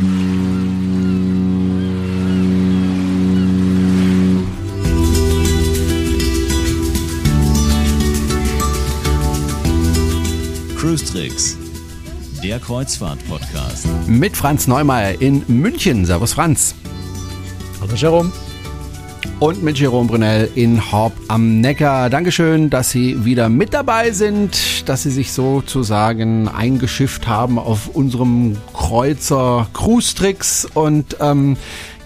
Cruise Tricks, der Kreuzfahrt-Podcast. Mit Franz Neumeier in München. Servus Franz. Hallo Jerome. Und mit Jerome Brunel in Horb am Neckar. Dankeschön, dass Sie wieder mit dabei sind, dass Sie sich sozusagen eingeschifft haben auf unserem Kreuzer Cruise Tricks. Und ähm,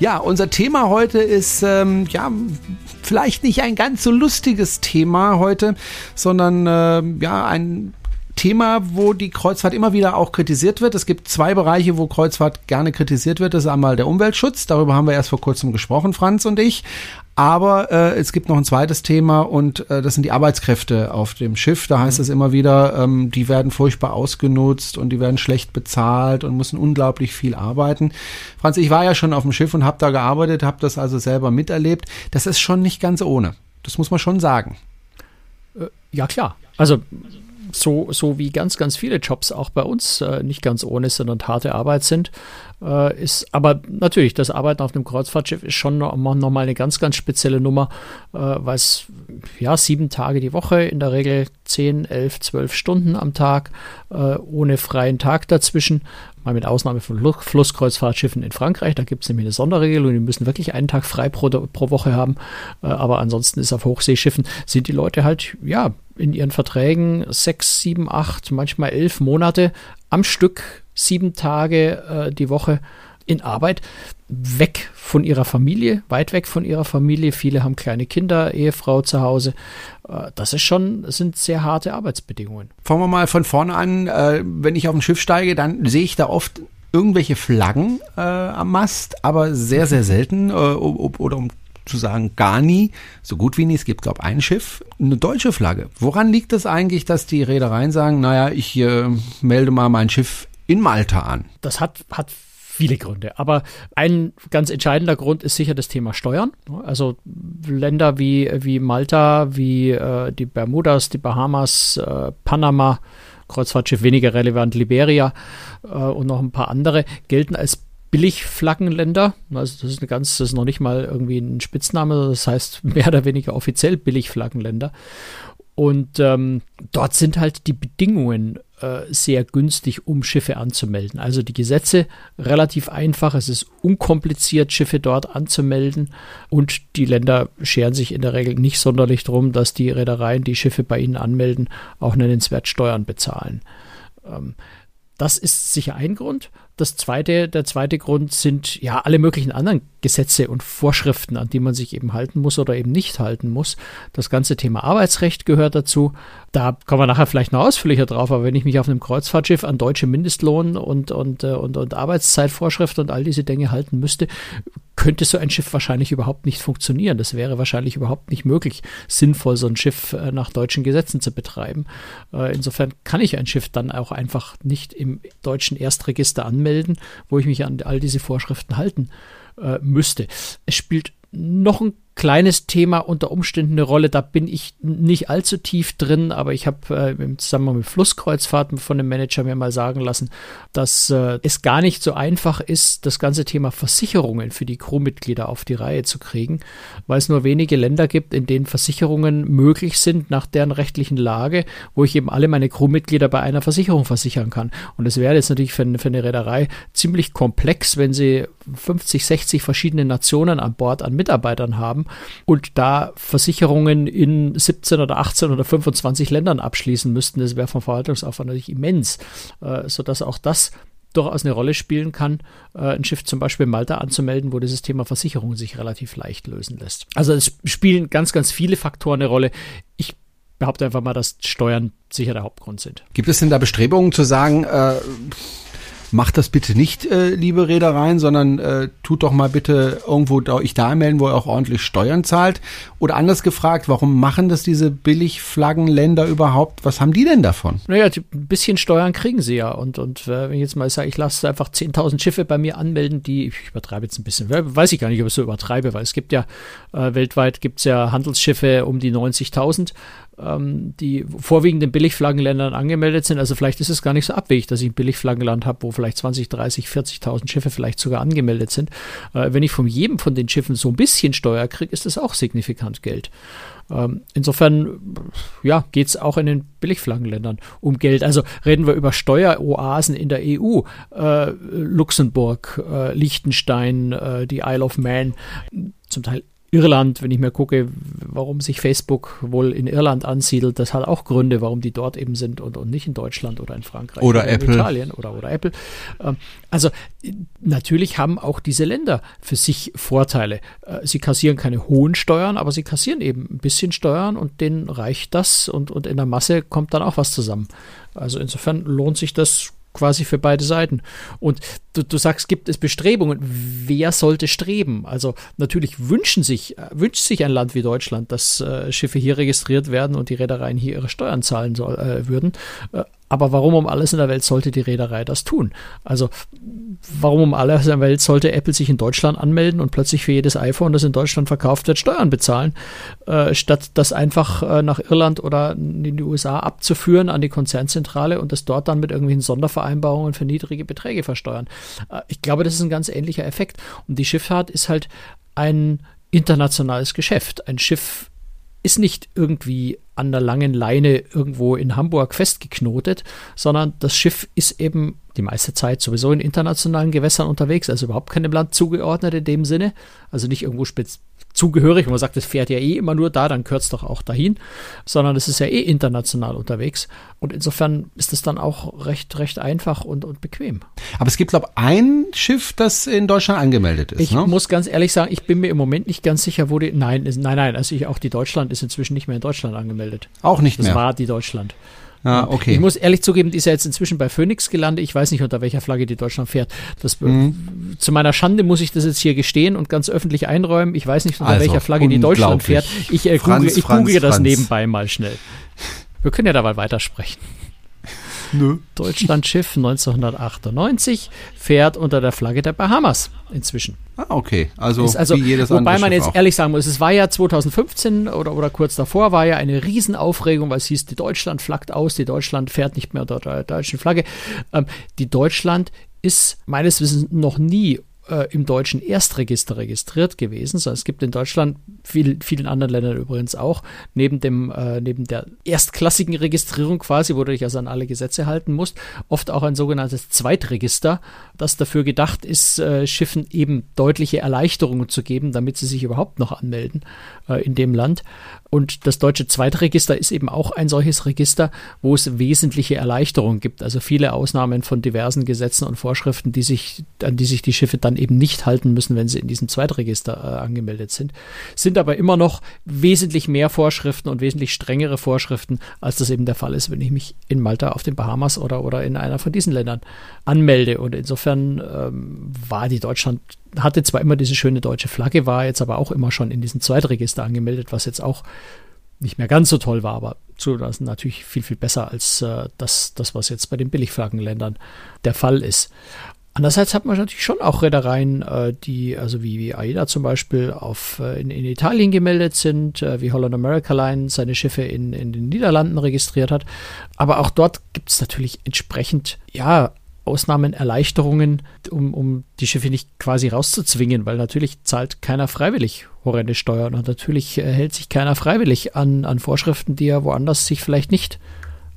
ja, unser Thema heute ist ähm, ja vielleicht nicht ein ganz so lustiges Thema heute, sondern äh, ja ein Thema, wo die Kreuzfahrt immer wieder auch kritisiert wird. Es gibt zwei Bereiche, wo Kreuzfahrt gerne kritisiert wird. Das ist einmal der Umweltschutz. Darüber haben wir erst vor kurzem gesprochen, Franz und ich. Aber äh, es gibt noch ein zweites Thema und äh, das sind die Arbeitskräfte auf dem Schiff. Da heißt es immer wieder, ähm, die werden furchtbar ausgenutzt und die werden schlecht bezahlt und müssen unglaublich viel arbeiten. Franz, ich war ja schon auf dem Schiff und habe da gearbeitet, habe das also selber miterlebt. Das ist schon nicht ganz ohne. Das muss man schon sagen. Äh, ja klar. Also so, so wie ganz, ganz viele Jobs auch bei uns äh, nicht ganz ohne und harte Arbeit sind, äh, ist aber natürlich, das Arbeiten auf einem Kreuzfahrtschiff ist schon nochmal noch eine ganz, ganz spezielle Nummer, äh, weil es ja sieben Tage die Woche, in der Regel zehn, elf, zwölf Stunden am Tag, äh, ohne freien Tag dazwischen mal mit Ausnahme von Flusskreuzfahrtschiffen in Frankreich. Da gibt es nämlich eine Sonderregelung, die müssen wirklich einen Tag frei pro, pro Woche haben. Äh, aber ansonsten ist auf Hochseeschiffen, sind die Leute halt, ja, in ihren Verträgen sechs, sieben, acht, manchmal elf Monate am Stück, sieben Tage äh, die Woche in Arbeit, weg von ihrer Familie, weit weg von ihrer Familie. Viele haben kleine Kinder, Ehefrau zu Hause. Äh, das ist schon, sind sehr harte Arbeitsbedingungen. Fangen wir mal von vorne an. Äh, wenn ich auf ein Schiff steige, dann sehe ich da oft irgendwelche Flaggen äh, am Mast, aber sehr, sehr selten äh, oder um zu sagen gar nie, so gut wie nie, es gibt glaube ein Schiff, eine deutsche Flagge. Woran liegt es eigentlich, dass die Reedereien sagen, naja, ich äh, melde mal mein Schiff in Malta an? Das hat, hat viele Gründe. Aber ein ganz entscheidender Grund ist sicher das Thema Steuern. Also Länder wie, wie Malta, wie äh, die Bermudas, die Bahamas, äh, Panama, Kreuzfahrtschiff weniger relevant, Liberia äh, und noch ein paar andere gelten als Billigflaggenländer. Also das ist eine ganz, das ist noch nicht mal irgendwie ein Spitzname, das heißt mehr oder weniger offiziell Billigflaggenländer. Und ähm, dort sind halt die Bedingungen äh, sehr günstig, um Schiffe anzumelden. Also die Gesetze relativ einfach, es ist unkompliziert, Schiffe dort anzumelden und die Länder scheren sich in der Regel nicht sonderlich darum, dass die Reedereien, die Schiffe bei ihnen anmelden, auch nennenswert Steuern bezahlen. Ähm, das ist sicher ein Grund. Das zweite, der zweite Grund sind ja alle möglichen anderen Gesetze und Vorschriften, an die man sich eben halten muss oder eben nicht halten muss. Das ganze Thema Arbeitsrecht gehört dazu. Da kommen wir nachher vielleicht noch ausführlicher drauf, aber wenn ich mich auf einem Kreuzfahrtschiff an deutsche Mindestlohn und, und, äh, und, und Arbeitszeitvorschriften und all diese Dinge halten müsste, könnte so ein Schiff wahrscheinlich überhaupt nicht funktionieren. Das wäre wahrscheinlich überhaupt nicht möglich, sinnvoll so ein Schiff äh, nach deutschen Gesetzen zu betreiben. Äh, insofern kann ich ein Schiff dann auch einfach nicht im deutschen Erstregister anmelden, wo ich mich an all diese Vorschriften halten äh, müsste. Es spielt noch ein kleines Thema unter Umständen eine Rolle. Da bin ich nicht allzu tief drin, aber ich habe äh, im Zusammenhang mit Flusskreuzfahrten von dem Manager mir mal sagen lassen, dass äh, es gar nicht so einfach ist, das ganze Thema Versicherungen für die Crewmitglieder auf die Reihe zu kriegen, weil es nur wenige Länder gibt, in denen Versicherungen möglich sind nach deren rechtlichen Lage, wo ich eben alle meine Crewmitglieder bei einer Versicherung versichern kann. Und es wäre jetzt natürlich für, für eine Reederei ziemlich komplex, wenn sie 50, 60 verschiedene Nationen an Bord an Mitarbeitern haben und da Versicherungen in 17 oder 18 oder 25 Ländern abschließen müssten. Das wäre vom Verwaltungsaufwand natürlich immens, äh, sodass auch das durchaus eine Rolle spielen kann, äh, ein Schiff zum Beispiel in Malta anzumelden, wo dieses Thema Versicherung sich relativ leicht lösen lässt. Also es spielen ganz, ganz viele Faktoren eine Rolle. Ich behaupte einfach mal, dass Steuern sicher der Hauptgrund sind. Gibt es denn da Bestrebungen zu sagen, äh, macht das bitte nicht, äh, liebe Reedereien, sondern äh, tut doch mal bitte irgendwo da, euch da melden, wo ihr auch ordentlich Steuern zahlt. Oder anders gefragt, warum machen das diese Billigflaggenländer überhaupt? Was haben die denn davon? Naja, ein bisschen Steuern kriegen sie ja. Und, und äh, wenn ich jetzt mal sage, ich lasse einfach 10.000 Schiffe bei mir anmelden, die, ich übertreibe jetzt ein bisschen, weiß ich gar nicht, ob ich so übertreibe, weil es gibt ja, äh, weltweit gibt es ja Handelsschiffe um die 90.000 ähm, die vorwiegend in Billigflaggenländern angemeldet sind. Also vielleicht ist es gar nicht so abwegig, dass ich ein Billigflaggenland habe, wo vielleicht 20, 30, 40.000 Schiffe vielleicht sogar angemeldet sind. Äh, wenn ich von jedem von den Schiffen so ein bisschen Steuer kriege, ist das auch signifikant Geld. Ähm, insofern, ja, geht es auch in den Billigflaggenländern um Geld. Also reden wir über Steueroasen in der EU, äh, Luxemburg, äh, Liechtenstein, äh, die Isle of Man, zum Teil Irland, wenn ich mir gucke, warum sich Facebook wohl in Irland ansiedelt, das hat auch Gründe, warum die dort eben sind und, und nicht in Deutschland oder in Frankreich oder, oder Apple. in Italien oder, oder Apple. Ähm, also natürlich haben auch diese Länder für sich Vorteile. Äh, sie kassieren keine hohen Steuern, aber sie kassieren eben ein bisschen Steuern und denen reicht das und, und in der Masse kommt dann auch was zusammen. Also insofern lohnt sich das quasi für beide Seiten. Und du, du sagst, gibt es Bestrebungen. Wer sollte streben? Also natürlich wünschen sich, äh, wünscht sich ein Land wie Deutschland, dass äh, Schiffe hier registriert werden und die Reedereien hier ihre Steuern zahlen soll, äh, würden. Äh, aber warum um alles in der Welt sollte die Reederei das tun? Also warum um alles in der Welt sollte Apple sich in Deutschland anmelden und plötzlich für jedes iPhone, das in Deutschland verkauft wird, Steuern bezahlen, äh, statt das einfach äh, nach Irland oder in die USA abzuführen an die Konzernzentrale und das dort dann mit irgendwelchen Sondervereinbarungen für niedrige Beträge versteuern? Äh, ich glaube, das ist ein ganz ähnlicher Effekt. Und die Schifffahrt ist halt ein internationales Geschäft. Ein Schiff ist nicht irgendwie an der langen Leine irgendwo in Hamburg festgeknotet, sondern das Schiff ist eben die meiste Zeit sowieso in internationalen Gewässern unterwegs, also überhaupt keinem Land zugeordnet in dem Sinne, also nicht irgendwo spez zugehörig, wo man sagt, es fährt ja eh immer nur da, dann gehört es doch auch dahin, sondern es ist ja eh international unterwegs. Und insofern ist es dann auch recht, recht einfach und, und bequem. Aber es gibt, glaube ich, ein Schiff, das in Deutschland angemeldet ist. Ich ne? muss ganz ehrlich sagen, ich bin mir im Moment nicht ganz sicher, wo die. Nein, nein, nein, also ich, auch die Deutschland ist inzwischen nicht mehr in Deutschland angemeldet. Auch nicht das mehr. Das war die Deutschland. Ah, okay. Ich muss ehrlich zugeben, die ist ja jetzt inzwischen bei Phoenix gelandet. Ich weiß nicht, unter welcher Flagge die Deutschland fährt. Das, mhm. Zu meiner Schande muss ich das jetzt hier gestehen und ganz öffentlich einräumen. Ich weiß nicht, unter also, welcher Flagge die Deutschland fährt. Ich, äh, Franz, google, ich Franz, google das Franz. nebenbei mal schnell. Wir können ja dabei weitersprechen. Nö. Deutschlandschiff 1998 fährt unter der Flagge der Bahamas inzwischen. Ah, okay. Also, ist also wie jedes wobei andere man jetzt auch. ehrlich sagen muss, es war ja 2015 oder, oder kurz davor, war ja eine Riesenaufregung, weil es hieß, die Deutschland flaggt aus, die Deutschland fährt nicht mehr unter der deutschen Flagge. Ähm, die Deutschland ist meines Wissens noch nie äh, im deutschen Erstregister registriert gewesen. Es gibt in Deutschland, viel, vielen anderen Ländern übrigens auch, neben, dem, äh, neben der erstklassigen Registrierung quasi, wo du dich also an alle Gesetze halten musst, oft auch ein sogenanntes Zweitregister, das dafür gedacht ist, äh, Schiffen eben deutliche Erleichterungen zu geben, damit sie sich überhaupt noch anmelden äh, in dem Land. Und das deutsche Zweitregister ist eben auch ein solches Register, wo es wesentliche Erleichterungen gibt. Also viele Ausnahmen von diversen Gesetzen und Vorschriften, die sich, an die sich die Schiffe dann eben nicht halten müssen, wenn sie in diesem Zweitregister äh, angemeldet sind. Sind aber immer noch wesentlich mehr Vorschriften und wesentlich strengere Vorschriften, als das eben der Fall ist, wenn ich mich in Malta auf den Bahamas oder, oder in einer von diesen Ländern anmelde. Und insofern ähm, war die Deutschland hatte zwar immer diese schöne deutsche Flagge, war jetzt aber auch immer schon in diesem Zweitregister angemeldet, was jetzt auch nicht mehr ganz so toll war, aber zulassen natürlich viel, viel besser als äh, das, das, was jetzt bei den Billigflaggenländern der Fall ist. Andererseits hat man natürlich schon auch Reedereien, äh, die, also wie, wie AIDA zum Beispiel, auf, äh, in, in Italien gemeldet sind, äh, wie Holland America Line seine Schiffe in, in den Niederlanden registriert hat. Aber auch dort gibt es natürlich entsprechend, ja, Ausnahmen, Erleichterungen, um, um die Schiffe nicht quasi rauszuzwingen, weil natürlich zahlt keiner freiwillig horrende Steuern und natürlich äh, hält sich keiner freiwillig an, an Vorschriften, die er woanders sich vielleicht nicht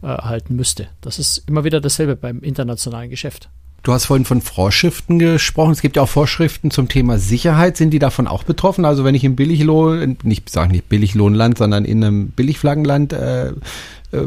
äh, halten müsste. Das ist immer wieder dasselbe beim internationalen Geschäft. Du hast vorhin von Vorschriften gesprochen. Es gibt ja auch Vorschriften zum Thema Sicherheit. Sind die davon auch betroffen? Also wenn ich im Billiglohn, nicht sagen nicht Billiglohnland, sondern in einem Billigflaggenland äh,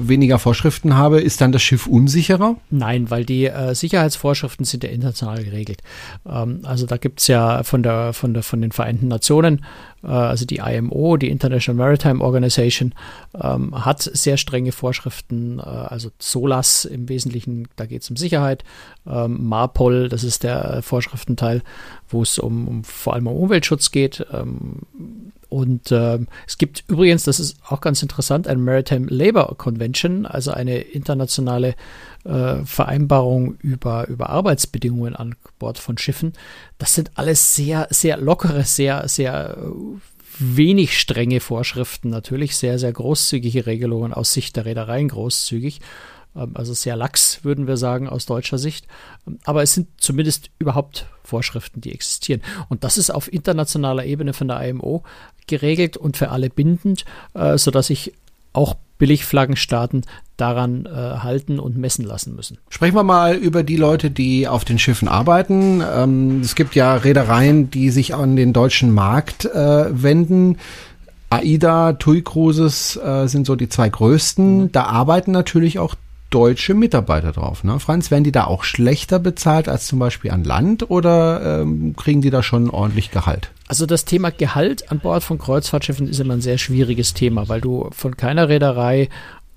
weniger Vorschriften habe, ist dann das Schiff unsicherer? Nein, weil die äh, Sicherheitsvorschriften sind ja international geregelt. Ähm, also da gibt es ja von der, von der von den Vereinten Nationen, äh, also die IMO, die International Maritime Organization, ähm, hat sehr strenge Vorschriften, äh, also SOLAS im Wesentlichen, da geht es um Sicherheit, ähm, MARPOL, das ist der Vorschriftenteil, wo es um, um vor allem um Umweltschutz geht. Ähm, und ähm, es gibt übrigens, das ist auch ganz interessant, ein Maritime Labour Convention, also eine internationale äh, Vereinbarung über, über Arbeitsbedingungen an Bord von Schiffen. Das sind alles sehr, sehr lockere, sehr, sehr wenig strenge Vorschriften, natürlich sehr, sehr großzügige Regelungen aus Sicht der Reedereien großzügig. Ähm, also sehr lax, würden wir sagen, aus deutscher Sicht. Aber es sind zumindest überhaupt Vorschriften, die existieren. Und das ist auf internationaler Ebene von der IMO geregelt und für alle bindend, äh, sodass sich auch Billigflaggenstaaten daran äh, halten und messen lassen müssen. Sprechen wir mal über die Leute, die auf den Schiffen arbeiten. Ähm, es gibt ja Reedereien, die sich an den deutschen Markt äh, wenden. AIDA, TUI Cruises äh, sind so die zwei größten. Mhm. Da arbeiten natürlich auch deutsche Mitarbeiter drauf. Ne? Franz, werden die da auch schlechter bezahlt als zum Beispiel an Land oder ähm, kriegen die da schon ordentlich Gehalt? Also das Thema Gehalt an Bord von Kreuzfahrtschiffen ist immer ein sehr schwieriges Thema, weil du von keiner Reederei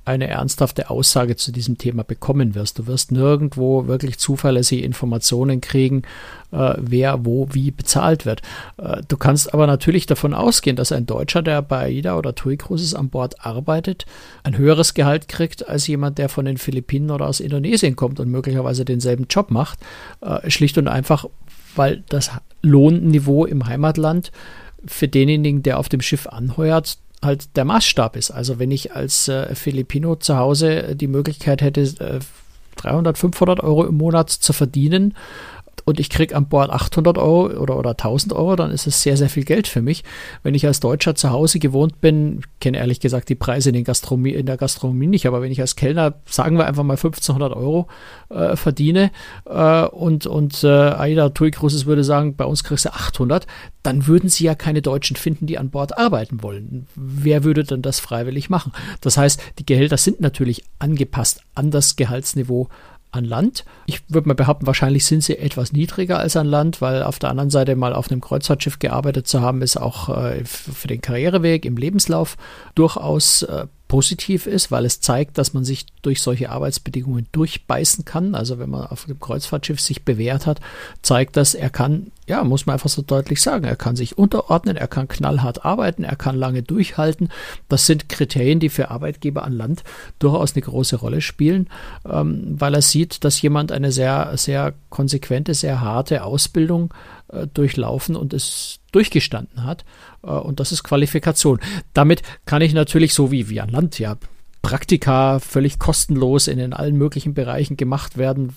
eine ernsthafte Aussage zu diesem Thema bekommen wirst. Du wirst nirgendwo wirklich zuverlässige Informationen kriegen, äh, wer wo wie bezahlt wird. Äh, du kannst aber natürlich davon ausgehen, dass ein Deutscher, der bei AIDA oder TUI Cruises an Bord arbeitet, ein höheres Gehalt kriegt als jemand, der von den Philippinen oder aus Indonesien kommt und möglicherweise denselben Job macht. Äh, schlicht und einfach, weil das Lohnniveau im Heimatland für denjenigen, der auf dem Schiff anheuert, halt der Maßstab ist. Also wenn ich als äh, Filipino zu Hause die Möglichkeit hätte, äh, 300, 500 Euro im Monat zu verdienen, und ich kriege an Bord 800 Euro oder, oder 1000 Euro, dann ist es sehr, sehr viel Geld für mich. Wenn ich als Deutscher zu Hause gewohnt bin, kenne ehrlich gesagt die Preise in, Gastronomie, in der Gastronomie nicht, aber wenn ich als Kellner, sagen wir einfach mal 1500 Euro äh, verdiene äh, und, und äh, Aida TUI Cruises würde sagen, bei uns kriegst du 800, dann würden sie ja keine Deutschen finden, die an Bord arbeiten wollen. Wer würde denn das freiwillig machen? Das heißt, die Gehälter sind natürlich angepasst an das Gehaltsniveau an Land. Ich würde mal behaupten, wahrscheinlich sind sie etwas niedriger als an Land, weil auf der anderen Seite mal auf einem Kreuzfahrtschiff gearbeitet zu haben, ist auch äh, für den Karriereweg im Lebenslauf durchaus äh, positiv ist, weil es zeigt, dass man sich durch solche Arbeitsbedingungen durchbeißen kann. Also wenn man auf dem Kreuzfahrtschiff sich bewährt hat, zeigt das, er kann, ja, muss man einfach so deutlich sagen, er kann sich unterordnen, er kann knallhart arbeiten, er kann lange durchhalten. Das sind Kriterien, die für Arbeitgeber an Land durchaus eine große Rolle spielen, ähm, weil er sieht, dass jemand eine sehr, sehr konsequente, sehr harte Ausbildung äh, durchlaufen und es durchgestanden hat. Äh, und das ist Qualifikation. Damit kann ich natürlich so wie, wie an Land ja Praktika völlig kostenlos in, in allen möglichen Bereichen gemacht werden.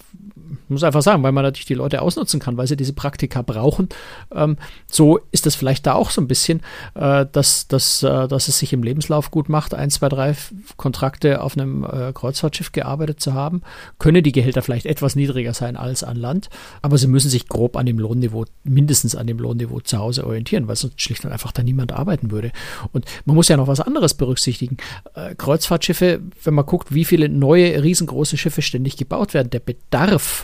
Muss einfach sagen, weil man natürlich die Leute ausnutzen kann, weil sie diese Praktika brauchen. Ähm, so ist es vielleicht da auch so ein bisschen, äh, dass, dass, äh, dass es sich im Lebenslauf gut macht, ein, zwei, drei Kontrakte auf einem äh, Kreuzfahrtschiff gearbeitet zu haben. Können die Gehälter vielleicht etwas niedriger sein als an Land, aber sie müssen sich grob an dem Lohnniveau, mindestens an dem Lohnniveau zu Hause orientieren, weil sonst schlicht und einfach da niemand arbeiten würde. Und man muss ja noch was anderes berücksichtigen. Äh, Kreuzfahrtschiffe Schiffe, wenn man guckt, wie viele neue riesengroße Schiffe ständig gebaut werden, der Bedarf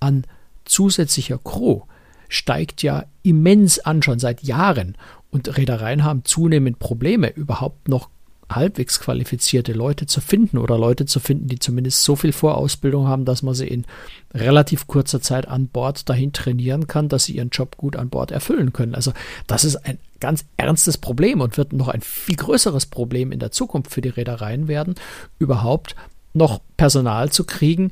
an zusätzlicher Crew steigt ja immens an, schon seit Jahren. Und Reedereien haben zunehmend Probleme, überhaupt noch halbwegs qualifizierte Leute zu finden oder Leute zu finden, die zumindest so viel Vorausbildung haben, dass man sie in relativ kurzer Zeit an Bord dahin trainieren kann, dass sie ihren Job gut an Bord erfüllen können. Also das ist ein ganz ernstes Problem und wird noch ein viel größeres Problem in der Zukunft für die Reedereien werden, überhaupt noch Personal zu kriegen,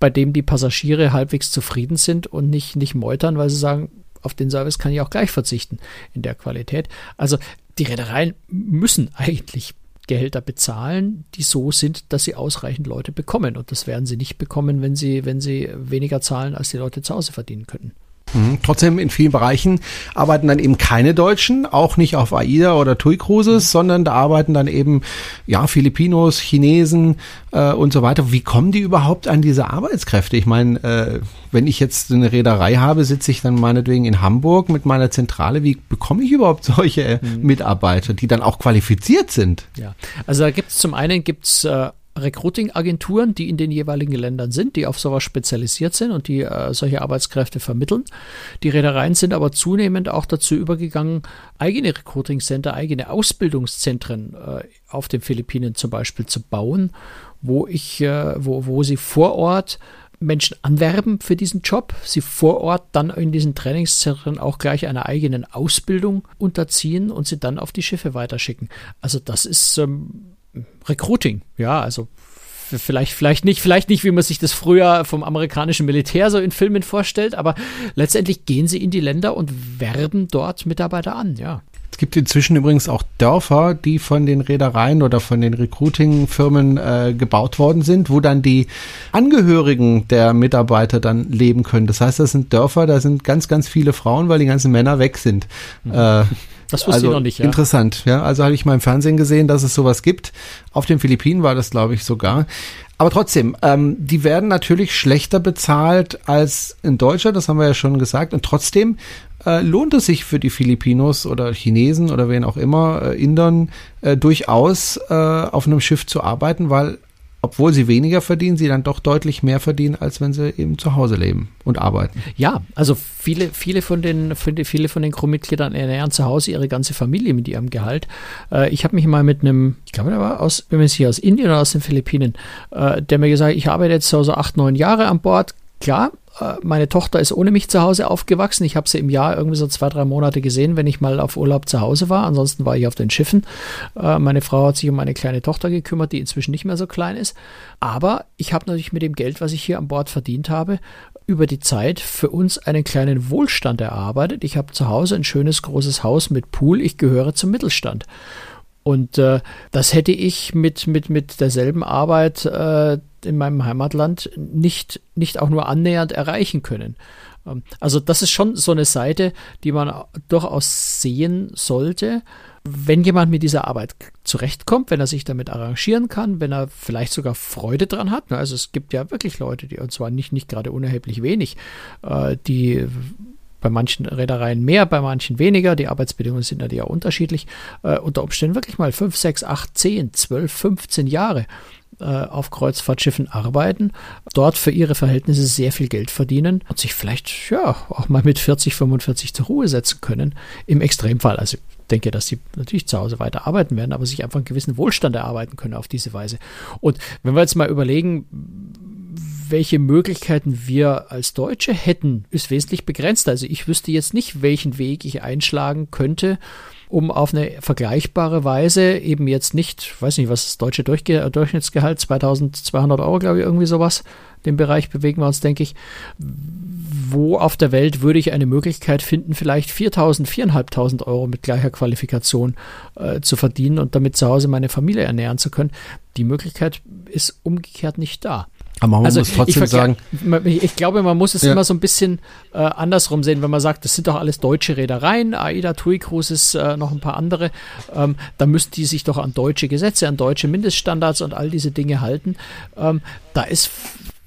bei dem die Passagiere halbwegs zufrieden sind und nicht, nicht meutern, weil sie sagen, auf den Service kann ich auch gleich verzichten in der Qualität. Also die Reedereien müssen eigentlich Gehälter bezahlen, die so sind, dass sie ausreichend Leute bekommen. Und das werden sie nicht bekommen, wenn sie, wenn sie weniger zahlen, als die Leute zu Hause verdienen könnten. Mhm. Trotzdem in vielen Bereichen arbeiten dann eben keine Deutschen, auch nicht auf AIDA oder TUI Cruises, mhm. sondern da arbeiten dann eben ja Filipinos, Chinesen äh, und so weiter. Wie kommen die überhaupt an diese Arbeitskräfte? Ich meine, äh, wenn ich jetzt eine Reederei habe, sitze ich dann meinetwegen in Hamburg mit meiner Zentrale. Wie bekomme ich überhaupt solche mhm. Mitarbeiter, die dann auch qualifiziert sind? Ja, also da gibt es zum einen gibt's äh, Recruiting-Agenturen, die in den jeweiligen Ländern sind, die auf sowas spezialisiert sind und die äh, solche Arbeitskräfte vermitteln. Die Reedereien sind aber zunehmend auch dazu übergegangen, eigene Recruiting-Center, eigene Ausbildungszentren äh, auf den Philippinen zum Beispiel zu bauen, wo ich, äh, wo, wo sie vor Ort Menschen anwerben für diesen Job, sie vor Ort dann in diesen Trainingszentren auch gleich einer eigenen Ausbildung unterziehen und sie dann auf die Schiffe weiterschicken. Also das ist ähm, Recruiting, ja, also vielleicht, vielleicht nicht, vielleicht nicht, wie man sich das früher vom amerikanischen Militär so in Filmen vorstellt, aber letztendlich gehen sie in die Länder und werben dort Mitarbeiter an, ja. Gibt inzwischen übrigens auch Dörfer, die von den Reedereien oder von den Recruiting-Firmen äh, gebaut worden sind, wo dann die Angehörigen der Mitarbeiter dann leben können. Das heißt, das sind Dörfer, da sind ganz, ganz viele Frauen, weil die ganzen Männer weg sind. Mhm. Äh, das wusste also, ich noch nicht, ja. Interessant, ja. Also habe ich mal im Fernsehen gesehen, dass es sowas gibt. Auf den Philippinen war das, glaube ich, sogar. Aber trotzdem, ähm, die werden natürlich schlechter bezahlt als in Deutschland, das haben wir ja schon gesagt. Und trotzdem äh, lohnt es sich für die Filipinos oder Chinesen oder wen auch immer, äh, Indern, äh, durchaus äh, auf einem Schiff zu arbeiten, weil obwohl sie weniger verdienen, sie dann doch deutlich mehr verdienen, als wenn sie eben zu Hause leben und arbeiten. Ja, also viele, viele von den, viele von den Crewmitgliedern ernähren zu Hause ihre ganze Familie mit ihrem Gehalt. Äh, ich habe mich mal mit einem, ich glaube, der war aus, wenn man sich aus Indien oder aus den Philippinen, äh, der mir gesagt, ich arbeite jetzt so, so acht, neun Jahre an Bord. Klar, äh, meine Tochter ist ohne mich zu Hause aufgewachsen. Ich habe sie im Jahr irgendwie so zwei, drei Monate gesehen, wenn ich mal auf Urlaub zu Hause war. Ansonsten war ich auf den Schiffen. Äh, meine Frau hat sich um meine kleine Tochter gekümmert, die inzwischen nicht mehr so klein ist. Aber ich habe natürlich mit dem Geld, was ich hier an Bord verdient habe, über die Zeit für uns einen kleinen Wohlstand erarbeitet. Ich habe zu Hause ein schönes großes Haus mit Pool. Ich gehöre zum Mittelstand. Und äh, das hätte ich mit, mit, mit derselben Arbeit äh, in meinem Heimatland nicht, nicht auch nur annähernd erreichen können. Ähm, also das ist schon so eine Seite, die man durchaus sehen sollte. Wenn jemand mit dieser Arbeit zurechtkommt, wenn er sich damit arrangieren kann, wenn er vielleicht sogar Freude dran hat. Also es gibt ja wirklich Leute, die, und zwar nicht, nicht gerade unerheblich wenig, äh, die bei manchen Reedereien mehr, bei manchen weniger. Die Arbeitsbedingungen sind ja unterschiedlich. Äh, unter Umständen wirklich mal 5, 6, 8, 10, 12, 15 Jahre äh, auf Kreuzfahrtschiffen arbeiten, dort für ihre Verhältnisse sehr viel Geld verdienen und sich vielleicht ja auch mal mit 40, 45 zur Ruhe setzen können. Im Extremfall. Also ich denke, dass sie natürlich zu Hause weiter arbeiten werden, aber sich einfach einen gewissen Wohlstand erarbeiten können auf diese Weise. Und wenn wir jetzt mal überlegen, welche Möglichkeiten wir als Deutsche hätten, ist wesentlich begrenzt. Also ich wüsste jetzt nicht, welchen Weg ich einschlagen könnte, um auf eine vergleichbare Weise eben jetzt nicht, weiß nicht, was das deutsche Durchge Durchschnittsgehalt, 2200 Euro, glaube ich, irgendwie sowas, den Bereich bewegen wir uns, denke ich. Wo auf der Welt würde ich eine Möglichkeit finden, vielleicht 4000, 4500 Euro mit gleicher Qualifikation äh, zu verdienen und damit zu Hause meine Familie ernähren zu können? Die Möglichkeit ist umgekehrt nicht da. Aber man also muss trotzdem ich sagen. Ich glaube, man muss es ja. immer so ein bisschen äh, andersrum sehen, wenn man sagt, das sind doch alles deutsche Reedereien, AIDA, TUI Cruises, äh, noch ein paar andere. Ähm, da müssten die sich doch an deutsche Gesetze, an deutsche Mindeststandards und all diese Dinge halten. Ähm, da ist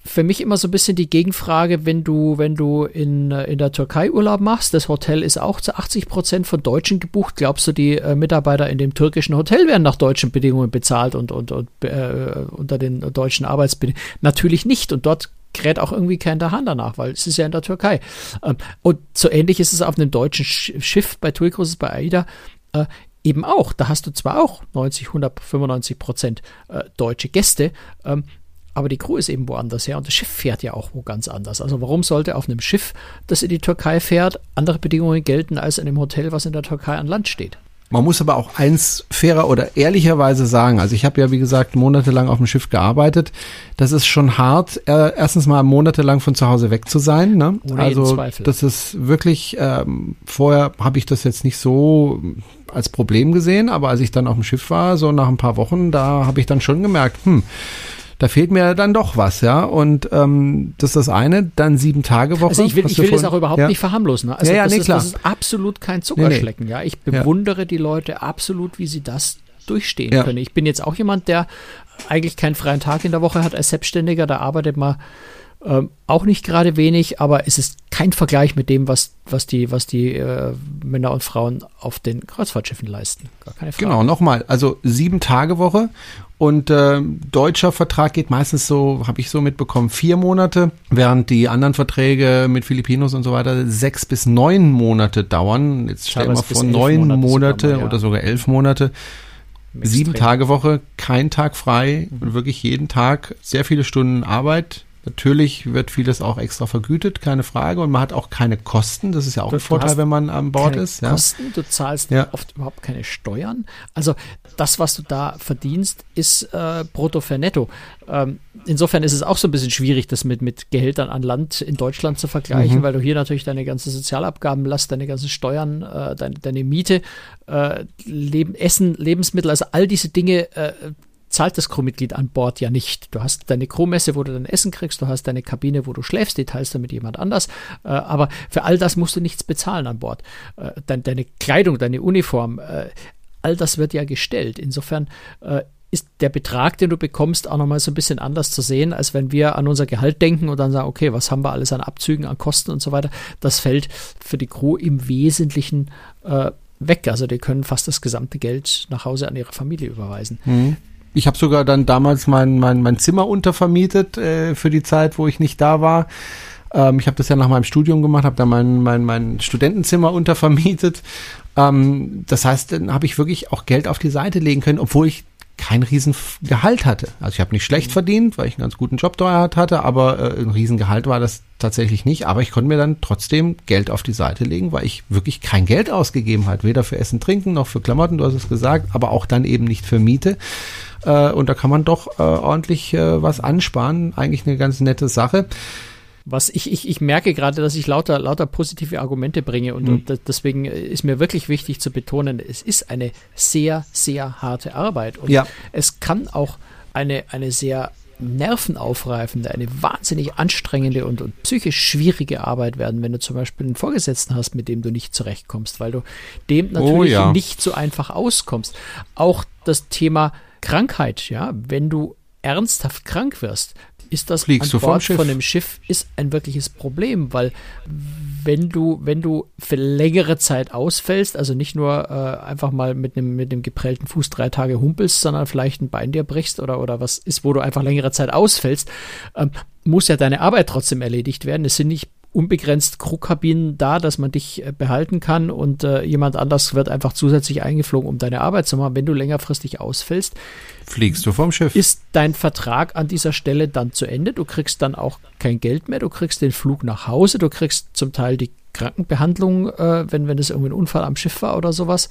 für mich immer so ein bisschen die Gegenfrage, wenn du, wenn du in, äh, in der Türkei Urlaub machst, das Hotel ist auch zu 80 Prozent von Deutschen gebucht. Glaubst du, die äh, Mitarbeiter in dem türkischen Hotel werden nach deutschen Bedingungen bezahlt und, und, und äh, unter den deutschen Arbeitsbedingungen? Natürlich nicht. Und dort kräht auch irgendwie kein der Hand danach, weil es ist ja in der Türkei. Ähm, und so ähnlich ist es auf einem deutschen Schiff bei TUI bei AIDA. Äh, eben auch. Da hast du zwar auch 90, 100, 95 Prozent äh, deutsche Gäste, ähm, aber die Crew ist eben woanders her und das Schiff fährt ja auch wo ganz anders. Also warum sollte auf einem Schiff, das in die Türkei fährt, andere Bedingungen gelten als in einem Hotel, was in der Türkei an Land steht? Man muss aber auch eins fairer oder ehrlicherweise sagen. Also ich habe ja, wie gesagt, monatelang auf dem Schiff gearbeitet. Das ist schon hart, äh, erstens mal monatelang von zu Hause weg zu sein. Ne? Ohne also Zweifel. das ist wirklich, ähm, vorher habe ich das jetzt nicht so als Problem gesehen, aber als ich dann auf dem Schiff war, so nach ein paar Wochen, da habe ich dann schon gemerkt, hm, da fehlt mir dann doch was, ja. Und ähm, das ist das eine, dann sieben Tage Woche. Also ich will, ich will das auch überhaupt ja. nicht verharmlosen. Ne? Also ja, ja, das, nee, ist, klar. das ist absolut kein Zuckerschlecken, nee, nee. ja. Ich bewundere ja. die Leute absolut, wie sie das durchstehen ja. können. Ich bin jetzt auch jemand, der eigentlich keinen freien Tag in der Woche hat als Selbstständiger, da arbeitet man ähm, auch nicht gerade wenig, aber es ist kein Vergleich mit dem, was, was die, was die äh, Männer und Frauen auf den Kreuzfahrtschiffen leisten. Gar keine Frage. Genau, nochmal, also sieben Tage Woche und äh, deutscher Vertrag geht meistens so, habe ich so mitbekommen, vier Monate, während die anderen Verträge mit Filipinos und so weiter sechs bis neun Monate dauern. Jetzt stell dir mal vor, neun Monate, Monate sogar mal, ja. oder sogar elf Monate. Sieben Tage Woche, kein Tag frei und wirklich jeden Tag sehr viele Stunden Arbeit Natürlich wird vieles auch extra vergütet, keine Frage. Und man hat auch keine Kosten. Das ist ja auch Du- ein Vorteil, wenn man an Bord ist. Ja. Kosten, du zahlst Ja. oft überhaupt keine Steuern. Also das, was du da verdienst, ist äh, brutto für netto. Ähm, insofern ist es auch so ein bisschen schwierig, das mit, mit Gehältern an Land in Deutschland zu vergleichen, Mhm. weil du hier natürlich deine ganzen Sozialabgaben lässt, deine ganzen Steuern, äh, deine, deine Miete, äh, Leben, Essen, Lebensmittel, also all diese Dinge äh, zahlt das Crewmitglied an Bord ja nicht. Du hast deine Crewmesse, wo du dein Essen kriegst, du hast deine Kabine, wo du schläfst, die teilst du mit jemand anders, äh, aber für all das musst du nichts bezahlen an Bord. Äh, dein, deine Kleidung, deine Uniform, äh, all das wird ja gestellt. Insofern äh, ist der Betrag, den du bekommst, auch nochmal so ein bisschen anders zu sehen, als wenn wir an unser Gehalt denken und dann sagen, okay, was haben wir alles an Abzügen, an Kosten und so weiter. Das fällt für die Crew im Wesentlichen äh, weg. Also die können fast das gesamte Geld nach Hause an ihre Familie überweisen. Mhm. Ich habe sogar dann damals mein, mein, mein Zimmer untervermietet äh, für die Zeit, wo ich nicht da war. Ähm, ich habe das ja nach meinem Studium gemacht, habe da mein, mein, mein Studentenzimmer untervermietet. Ähm, das heißt, dann habe ich wirklich auch Geld auf die Seite legen können, obwohl ich kein Riesengehalt hatte. Also ich habe nicht schlecht verdient, weil ich einen ganz guten Job dort hatte, aber äh, ein Riesengehalt war das tatsächlich nicht. Aber ich konnte mir dann trotzdem Geld auf die Seite legen, weil ich wirklich kein Geld ausgegeben habe, weder für Essen, Trinken noch für Klamotten, du hast es gesagt, aber auch dann eben nicht für Miete. Äh, und da kann man doch äh, ordentlich äh, was ansparen. Eigentlich eine ganz nette Sache. Was ich, ich, ich merke gerade, dass ich lauter, lauter positive Argumente bringe und, und deswegen ist mir wirklich wichtig zu betonen, es ist eine sehr, sehr harte Arbeit und Ja. es kann auch eine, eine sehr nervenaufreifende, eine wahnsinnig anstrengende und, und psychisch schwierige Arbeit werden, wenn du zum Beispiel einen Vorgesetzten hast, mit dem du nicht zurechtkommst, weil du dem natürlich ja. nicht so einfach auskommst. Auch das Thema Krankheit, ja, wenn du ernsthaft krank wirst, ist das Fliegst an Bord von dem Schiff ist ein wirkliches Problem, weil wenn du, wenn du für längere Zeit ausfällst, also nicht nur äh, einfach mal mit einem mit einem geprellten Fuß drei Tage humpelst, sondern vielleicht ein Bein dir brichst oder, oder was ist, wo du einfach längere Zeit ausfällst, ähm, muss ja deine Arbeit trotzdem erledigt werden. Es sind nicht unbegrenzt Crewkabinen da, dass man dich äh, behalten kann und äh, jemand anders wird einfach zusätzlich eingeflogen, um deine Arbeit zu machen. Wenn du längerfristig ausfällst, Fliegst du vom Schiff. ist dein Vertrag an dieser Stelle dann zu Ende. Du kriegst dann auch kein Geld mehr. Du kriegst den Flug nach Hause. Du kriegst zum Teil die Krankenbehandlung, äh, wenn, wenn es irgendwie ein Unfall am Schiff war oder sowas,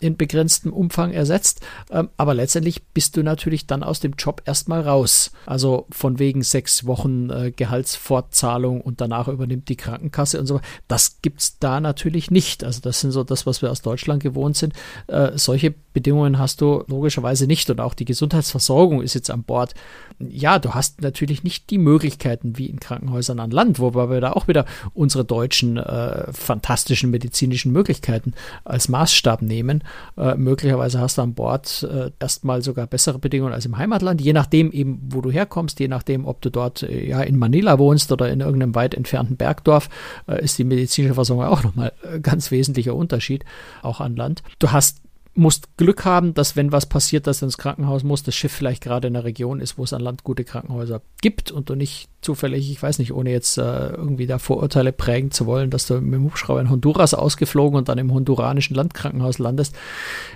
in begrenztem Umfang ersetzt. Ähm, aber letztendlich bist du natürlich dann aus dem Job erstmal raus. Also von wegen sechs Wochen äh, Gehaltsfortzahlung und danach übernimmt die Krankenkasse und so. Das gibt's da natürlich nicht. Also das sind so das, was wir aus Deutschland gewohnt sind. Äh, solche Bedingungen hast du logischerweise nicht. Und auch die Gesundheitsversorgung ist jetzt an Bord. Ja, du hast natürlich nicht die Möglichkeiten wie in Krankenhäusern an Land, wobei wir da auch wieder unsere deutschen äh, fantastischen medizinischen Möglichkeiten als Maßstab nehmen. Äh, möglicherweise hast du an Bord äh, erstmal sogar bessere Bedingungen als im Heimatland, je nachdem eben, wo du herkommst, je nachdem, ob du dort äh, ja in Manila wohnst oder in irgendeinem weit entfernten Bergdorf, äh, ist die medizinische Versorgung auch nochmal ein ganz wesentlicher Unterschied, auch an Land. Du hast musst Glück haben, dass wenn was passiert, dass du ins Krankenhaus musst, das Schiff vielleicht gerade in einer Region ist, wo es an Land gute Krankenhäuser gibt und du nicht zufällig, ich weiß nicht, ohne jetzt äh, irgendwie da Vorurteile prägen zu wollen, dass du mit dem Hubschrauber in Honduras ausgeflogen und dann im honduranischen Landkrankenhaus landest,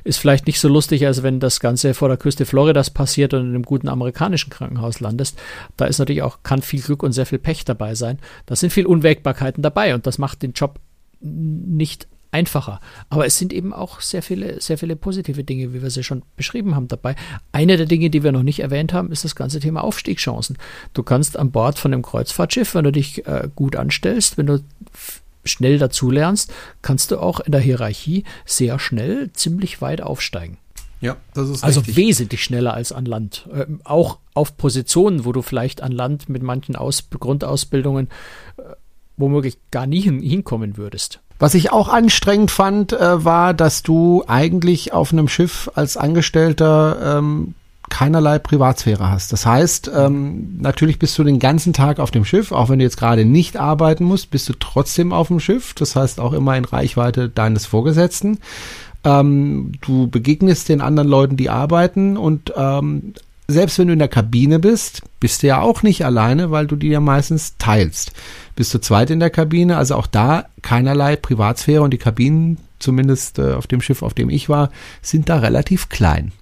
ist vielleicht nicht so lustig, als wenn das Ganze vor der Küste Floridas passiert und in einem guten amerikanischen Krankenhaus landest. Da ist natürlich auch, kann viel Glück und sehr viel Pech dabei sein. Da sind viel Unwägbarkeiten dabei und das macht den Job nicht einfacher. Aber es sind eben auch sehr viele, sehr viele positive Dinge, wie wir sie schon beschrieben haben dabei. Eine der Dinge, die wir noch nicht erwähnt haben, ist das ganze Thema Aufstiegschancen. Du kannst an Bord von einem Kreuzfahrtschiff, wenn du dich äh, gut anstellst, wenn du schnell dazulernst, kannst du auch in der Hierarchie sehr schnell ziemlich weit aufsteigen. Ja, das ist Also richtig. wesentlich schneller als an Land. Ähm, auch auf Positionen, wo du vielleicht an Land mit manchen Aus Grundausbildungen äh, womöglich gar nie hin hinkommen würdest. Was ich auch anstrengend fand, äh, war, dass du eigentlich auf einem Schiff als Angestellter ähm, keinerlei Privatsphäre hast. Das heißt, ähm, natürlich bist du den ganzen Tag auf dem Schiff, auch wenn du jetzt gerade nicht arbeiten musst, bist du trotzdem auf dem Schiff. Das heißt auch immer in Reichweite deines Vorgesetzten. Ähm, du begegnest den anderen Leuten, die arbeiten und ähm, selbst wenn du in der Kabine bist, bist du ja auch nicht alleine, weil du die ja meistens teilst. Bist du zweit in der Kabine, also auch da keinerlei Privatsphäre und die Kabinen, zumindest äh, auf dem Schiff, auf dem ich war, sind da relativ klein.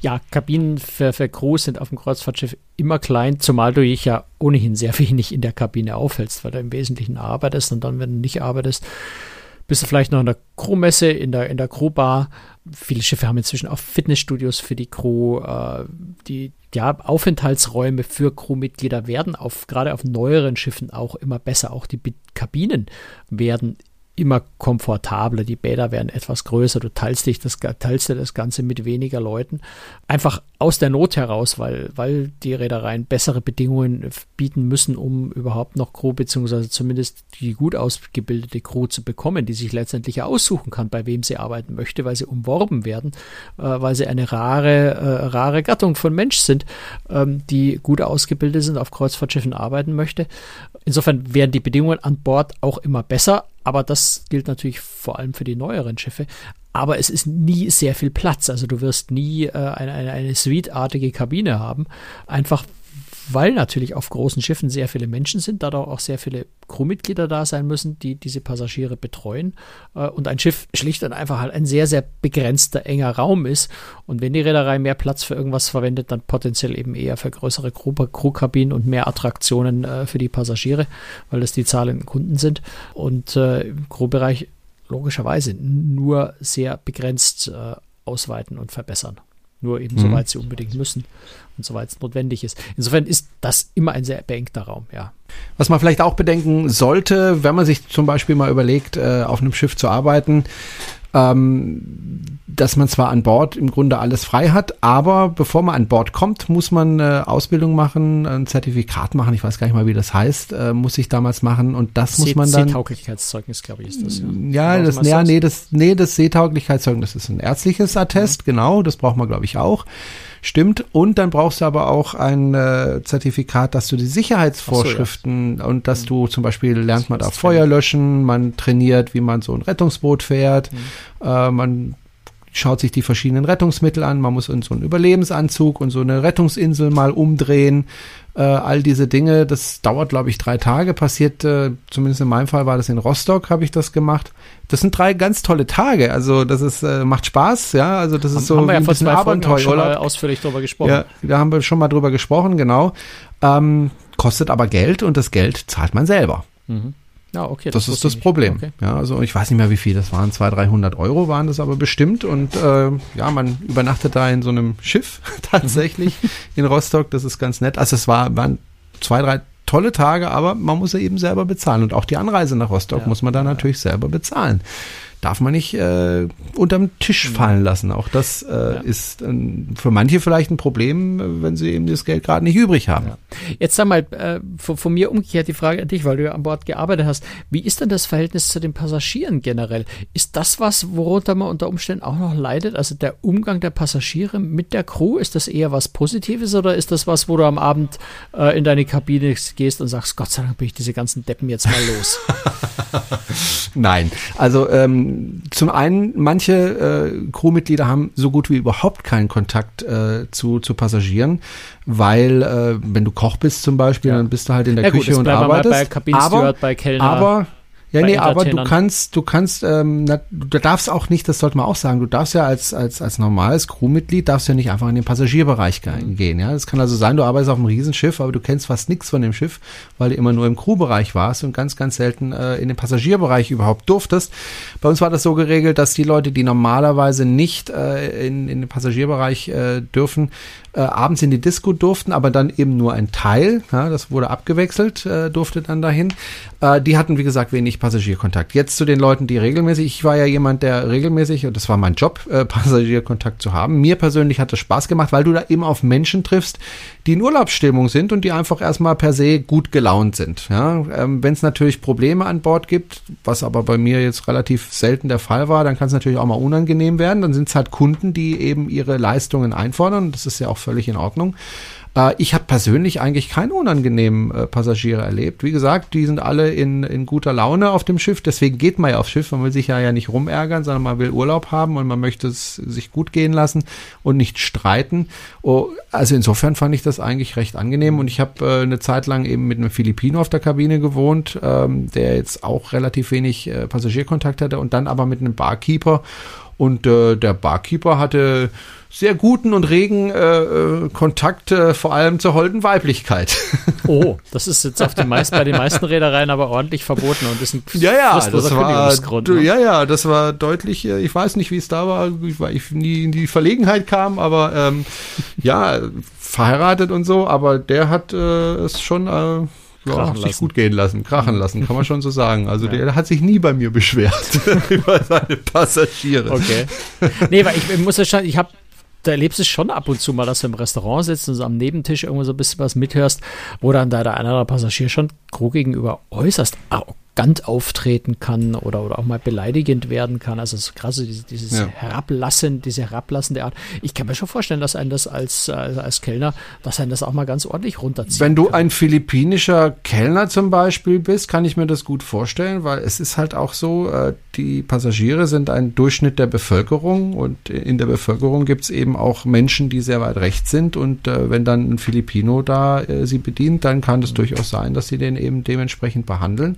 Ja, Kabinen für, für Crews sind auf dem Kreuzfahrtschiff immer klein, zumal du dich ja ohnehin sehr wenig in der Kabine aufhältst, weil du im Wesentlichen arbeitest und dann, wenn du nicht arbeitest, bist du vielleicht noch in der Crewmesse, in der, in der Crewbar. Viele Schiffe haben inzwischen auch Fitnessstudios für die Crew. Äh, die ja, Aufenthaltsräume für Crewmitglieder werden auf, gerade auf neueren Schiffen auch immer besser. Auch die Kabinen werden immer komfortabler, die Bäder werden etwas größer, du teilst dich das, teilst dir das Ganze mit weniger Leuten. Einfach aus der Not heraus, weil, weil die Reedereien bessere Bedingungen bieten müssen, um überhaupt noch Crew, beziehungsweise zumindest die gut ausgebildete Crew zu bekommen, die sich letztendlich aussuchen kann, bei wem sie arbeiten möchte, weil sie umworben werden, äh, weil sie eine rare, äh, rare Gattung von Mensch sind, ähm, die gut ausgebildet sind, auf Kreuzfahrtschiffen arbeiten möchte. Insofern werden die Bedingungen an Bord auch immer besser, aber das gilt natürlich vor allem für die neueren Schiffe. Aber es ist nie sehr viel Platz. Also du wirst nie äh, eine, eine, eine suite-artige Kabine haben. Einfach weil natürlich auf großen Schiffen sehr viele Menschen sind, dadurch auch sehr viele Crewmitglieder da sein müssen, die diese Passagiere betreuen. Äh, und ein Schiff schlicht und einfach halt ein sehr, sehr begrenzter, enger Raum ist. Und wenn die Reederei mehr Platz für irgendwas verwendet, dann potenziell eben eher für größere Crewkabinen und mehr Attraktionen äh, für die Passagiere, weil das die zahlenden Kunden sind. Und äh, im Crewbereich logischerweise nur sehr begrenzt ausweiten und verbessern. Nur eben, mhm. soweit sie unbedingt müssen und soweit es notwendig ist. Insofern ist das immer ein sehr beengter Raum, ja. Was man vielleicht auch bedenken sollte, wenn man sich zum Beispiel mal überlegt, äh, auf einem Schiff zu arbeiten, ähm, dass man zwar an Bord im Grunde alles frei hat, aber bevor man an Bord kommt, muss man eine Ausbildung machen, ein Zertifikat machen, ich weiß gar nicht mal, wie das heißt, äh, muss ich damals machen und das See muss man dann. Seetauglichkeitszeugnis, glaube ich, ist das, ja. Ja, das, ja, nee, das, nee, das Seetauglichkeitszeugnis ist ein ärztliches Attest, ja. genau, das braucht man, glaube ich, auch. Stimmt. Und dann brauchst du aber auch ein äh, Zertifikat, dass du die Sicherheitsvorschriften so, ja. und dass mhm. du zum Beispiel lernt man da Feuer löschen, man trainiert, wie man so ein Rettungsboot fährt, mhm. äh, man schaut sich die verschiedenen Rettungsmittel an, man muss in so einen Überlebensanzug und so eine Rettungsinsel mal umdrehen. Äh, all diese Dinge, das dauert, glaube ich, drei Tage. Passiert, äh, zumindest in meinem Fall war das in Rostock, habe ich das gemacht. Das sind drei ganz tolle Tage. Also das ist äh, macht Spaß, ja. Also das ist so haben wir ja ein bisschen Abenteuer. Schon mal ausführlich drüber gesprochen. Ja, da haben wir schon mal drüber gesprochen, genau. Ähm, kostet aber Geld und das Geld zahlt man selber. Mhm. Ja, okay. Das, das ist das Problem. Okay. Ja, also ich weiß nicht mehr, wie viel das waren. 200, 300 Euro waren das aber bestimmt. Und äh, ja, man übernachtet da in so einem Schiff tatsächlich in Rostock. Das ist ganz nett. Also es war, waren zwei, drei tolle Tage, aber man muss ja eben selber bezahlen. Und auch die Anreise nach Rostock ja, muss man da natürlich selber bezahlen darf man nicht äh, unterm Tisch mhm. fallen lassen. Auch das äh, ja. ist äh, für manche vielleicht ein Problem, wenn sie eben das Geld gerade nicht übrig haben. Ja. Jetzt sag mal, äh, von, von, mir umgekehrt die Frage an dich, weil du ja an Bord gearbeitet hast. Wie ist denn das Verhältnis zu den Passagieren generell? Ist das was, worunter man unter Umständen auch noch leidet? Also der Umgang der Passagiere mit der Crew, ist das eher was Positives oder ist das was, wo du am Abend äh, in deine Kabine gehst und sagst, Gott sei Dank bin ich diese ganzen Deppen jetzt mal los? Nein, also ähm, zum einen, manche äh, Crewmitglieder haben so gut wie überhaupt keinen Kontakt äh, zu, zu Passagieren, weil äh, wenn du Koch bist zum Beispiel, ja. dann bist du halt in der ja, Küche gut, und arbeitest. Bei aber, bei Kellner. aber ja, nee, aber du kannst, du kannst, ähm, na, du darfst auch nicht, das sollte man auch sagen, du darfst ja als, als, als normales Crewmitglied, darfst ja nicht einfach in den Passagierbereich mhm. gehen, ja. Das kann also sein, du arbeitest auf einem Riesenschiff, aber du kennst fast nichts von dem Schiff, weil du immer nur im Crewbereich warst und ganz, ganz selten äh, in den Passagierbereich überhaupt durftest. Bei uns war das so geregelt, dass die Leute, die normalerweise nicht äh, in, in den Passagierbereich äh, dürfen, äh, abends in die Disco durften, aber dann eben nur ein Teil, ja, das wurde abgewechselt, äh, durfte dann dahin. Äh, die hatten, wie gesagt, wenig Passagierkontakt. Jetzt zu den Leuten, die regelmäßig, ich war ja jemand, der regelmäßig, und das war mein Job, äh, Passagierkontakt zu haben. Mir persönlich hat das Spaß gemacht, weil du da eben auf Menschen triffst, die in Urlaubsstimmung sind und die einfach erstmal per se gut gelaunt sind. Ja, ähm, Wenn es natürlich Probleme an Bord gibt, was aber bei mir jetzt relativ selten der Fall war, dann kann es natürlich auch mal unangenehm werden. Dann sind es halt Kunden, die eben ihre Leistungen einfordern. Das ist ja auch völlig in Ordnung. Äh, ich habe persönlich eigentlich keine unangenehmen äh, Passagiere erlebt. Wie gesagt, die sind alle in, in guter Laune auf dem Schiff. Deswegen geht man ja aufs Schiff. Man will sich ja, ja nicht rumärgern, sondern man will Urlaub haben und man möchte es sich gut gehen lassen und nicht streiten. Oh, also insofern fand ich das eigentlich recht angenehm. Und ich habe äh, eine Zeit lang eben mit einem Filipino auf der Kabine gewohnt, ähm, der jetzt auch relativ wenig äh, Passagierkontakt hatte und dann aber mit einem Barkeeper. Und äh, der Barkeeper hatte sehr guten und regen äh, äh Kontakt, äh, vor allem zur holden Weiblichkeit. Oh, das ist jetzt auf den meisten, bei den meisten Reedereien aber ordentlich verboten und ist ein ja, ja, das war, ne? ja, ja, das war deutlich, äh, ich weiß nicht, wie es da war, weil ich nie in die Verlegenheit kam, aber ähm, ja, verheiratet und so, aber der hat äh, es schon äh, ja, sich gut gehen lassen, krachen lassen, kann man schon so sagen. Also ja. der hat sich nie bei mir beschwert über seine Passagiere. Okay. Nee, weil ich, ich muss ja schon, ich habe da erlebst du schon ab und zu mal, dass du im Restaurant sitzt und so am Nebentisch irgendwo so ein bisschen was mithörst, wo dann da der eine Passagier schon Crew gegenüber äußerst arrogant auftreten kann oder, oder auch mal beleidigend werden kann. Also so krass, dieses, dieses ja. Herablassen, diese herablassende Art. Ich kann mir schon vorstellen, dass ein das als, als, als Kellner, dass ein das auch mal ganz ordentlich runterzieht. Wenn du kann. ein philippinischer Kellner zum Beispiel bist, kann ich mir das gut vorstellen, weil es ist halt auch so, äh, die Passagiere sind ein Durchschnitt der Bevölkerung und in der Bevölkerung gibt es eben auch Menschen, die sehr weit rechts sind und äh, wenn dann ein Filipino da äh, sie bedient, dann kann es durchaus sein, dass sie den eben dementsprechend behandeln.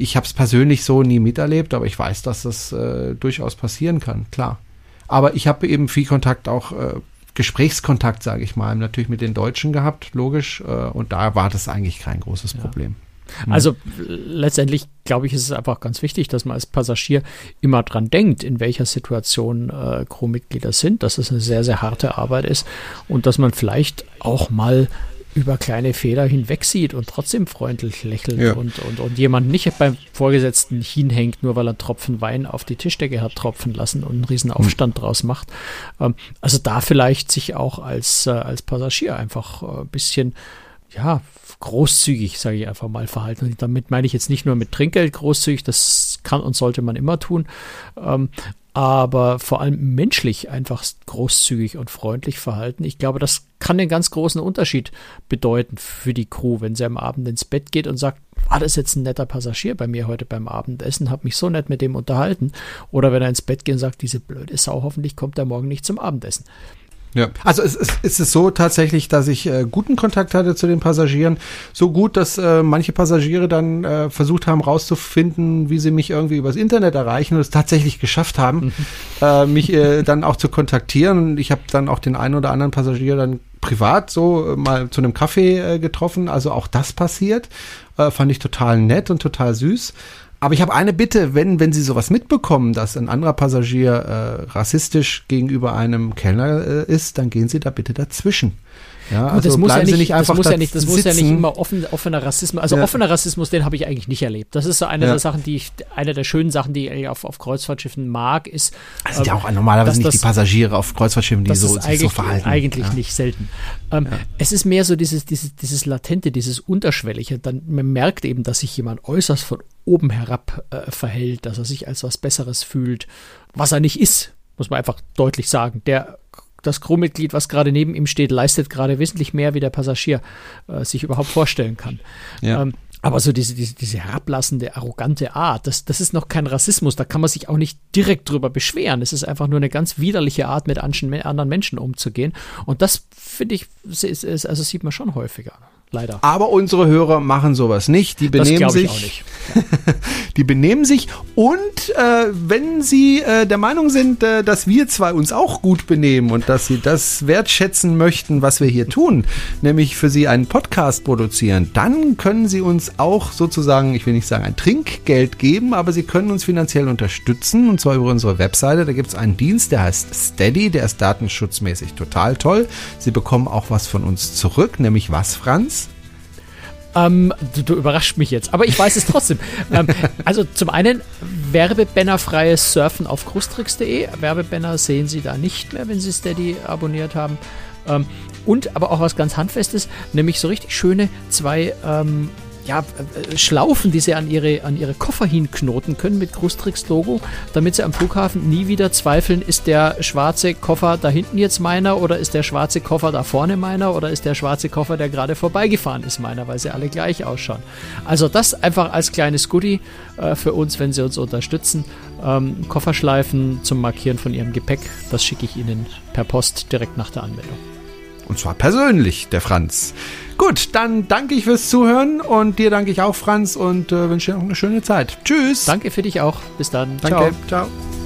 Ich habe es persönlich so nie miterlebt, aber ich weiß, dass das äh, durchaus passieren kann, klar. Aber ich habe eben viel Kontakt, auch äh, Gesprächskontakt, sage ich mal, natürlich mit den Deutschen gehabt, logisch. Äh, und da war das eigentlich kein großes. Problem. Hm. Also letztendlich glaube ich, ist es einfach ganz wichtig, dass man als Passagier immer dran denkt, in welcher Situation äh, Crewmitglieder sind, dass es eine sehr, sehr harte Arbeit ist und dass man vielleicht auch mal über kleine Fehler hinwegsieht und trotzdem freundlich lächelt ja. und, und, und jemand nicht beim Vorgesetzten hinhängt, nur weil er einen Tropfen Wein auf die Tischdecke hat tropfen lassen und einen riesen Aufstand mhm. draus macht. Ähm, also da vielleicht sich auch als, äh, als Passagier einfach ein äh, bisschen, ja, großzügig, sage ich einfach mal, verhalten. Und damit meine ich jetzt nicht nur mit Trinkgeld großzügig, das kann und sollte man immer tun, ähm, aber vor allem menschlich einfach großzügig und freundlich verhalten. Ich glaube, das kann einen ganz großen Unterschied bedeuten für die Crew, wenn sie am Abend ins Bett geht und sagt, war das jetzt ein netter Passagier bei mir heute beim Abendessen, habe mich so nett mit dem unterhalten. Oder wenn er ins Bett geht und sagt, diese blöde Sau, hoffentlich kommt er morgen nicht zum Abendessen. Ja, also es, es, es ist so tatsächlich, dass ich äh, guten Kontakt hatte zu den Passagieren. So gut, dass äh, manche Passagiere dann äh, versucht haben, rauszufinden, wie sie mich irgendwie übers Internet erreichen und es tatsächlich geschafft haben, mhm. äh, mich äh, dann auch zu kontaktieren. Und ich habe dann auch den einen oder anderen Passagier dann privat so äh, mal zu einem Kaffee äh, getroffen. Also auch das passiert. Äh, fand ich total nett und total süß. Aber ich habe eine Bitte, wenn, wenn Sie sowas mitbekommen, dass ein anderer Passagier äh, rassistisch gegenüber einem Kellner äh, ist, dann gehen Sie da bitte dazwischen. Ja, also das muss ja nicht, nicht das muss ja nicht, das muss ja nicht immer offen, offener Rassismus. Also ja. offener Rassismus, den habe ich eigentlich nicht erlebt. Das ist so eine ja. der Sachen, die ich, eine der schönen Sachen, die ich auf, auf Kreuzfahrtschiffen mag, ist. Das sind ja auch normalerweise nicht das, die Passagiere auf Kreuzfahrtschiffen, die so, sich so verhalten. Eigentlich nicht selten. Ähm, es ist mehr so dieses, dieses, dieses latente, dieses unterschwellige. Dann man merkt eben, dass sich jemand äußerst von oben herab äh, verhält, dass er sich als was Besseres fühlt, was er nicht ist, muss man einfach deutlich sagen. Der das Crewmitglied, was gerade neben ihm steht, leistet gerade wesentlich mehr, wie der Passagier äh, sich überhaupt vorstellen kann. Ja. Ähm, aber so diese, diese, diese herablassende, arrogante Art, das, das ist noch kein Rassismus, da kann man sich auch nicht direkt drüber beschweren. Es ist einfach nur eine ganz widerliche Art, mit anderen Menschen umzugehen. Und das, finde ich, ist, ist, also sieht man schon häufiger leider. Aber unsere Hörer machen sowas nicht. Die benehmen sich. die benehmen sich und äh, wenn sie äh, der Meinung sind, äh, dass wir zwei uns auch gut benehmen und dass sie das wertschätzen möchten, was wir hier tun, nämlich für sie einen Podcast produzieren, dann können sie uns auch sozusagen, ich will nicht sagen ein Trinkgeld geben, aber sie können uns finanziell unterstützen und zwar über unsere Webseite. Da gibt es einen Dienst, der heißt Steady, der ist datenschutzmäßig total toll. Sie bekommen auch was von uns zurück, nämlich was, Franz? Ähm, du, du, überrascht mich jetzt, aber ich weiß es trotzdem. ähm, also zum einen werbebannerfreies Surfen auf krustrix.de. Werbebanner sehen Sie da nicht mehr, wenn Sie Steady abonniert haben. Ähm, und aber auch was ganz Handfestes, nämlich so richtig schöne zwei ähm, ja, äh, Schlaufen, die sie an ihre, an ihre Koffer hinknoten können mit Krustrix-Logo, damit sie am Flughafen nie wieder zweifeln, ist der schwarze Koffer da hinten jetzt meiner oder ist der schwarze Koffer da vorne meiner oder ist der schwarze Koffer, der gerade vorbeigefahren ist, meiner, weil sie alle gleich ausschauen. Also das einfach als kleines Goodie äh, für uns, wenn sie uns unterstützen. Ähm, Kofferschleifen zum Markieren von ihrem Gepäck, das schicke ich Ihnen per Post direkt nach der Anmeldung. Und zwar persönlich, der Franz. Gut, dann danke ich fürs Zuhören und dir danke ich auch, Franz, und äh, wünsche dir noch eine schöne Zeit. Tschüss. Danke für dich auch. Bis dann. Danke. Ciao. Ciao.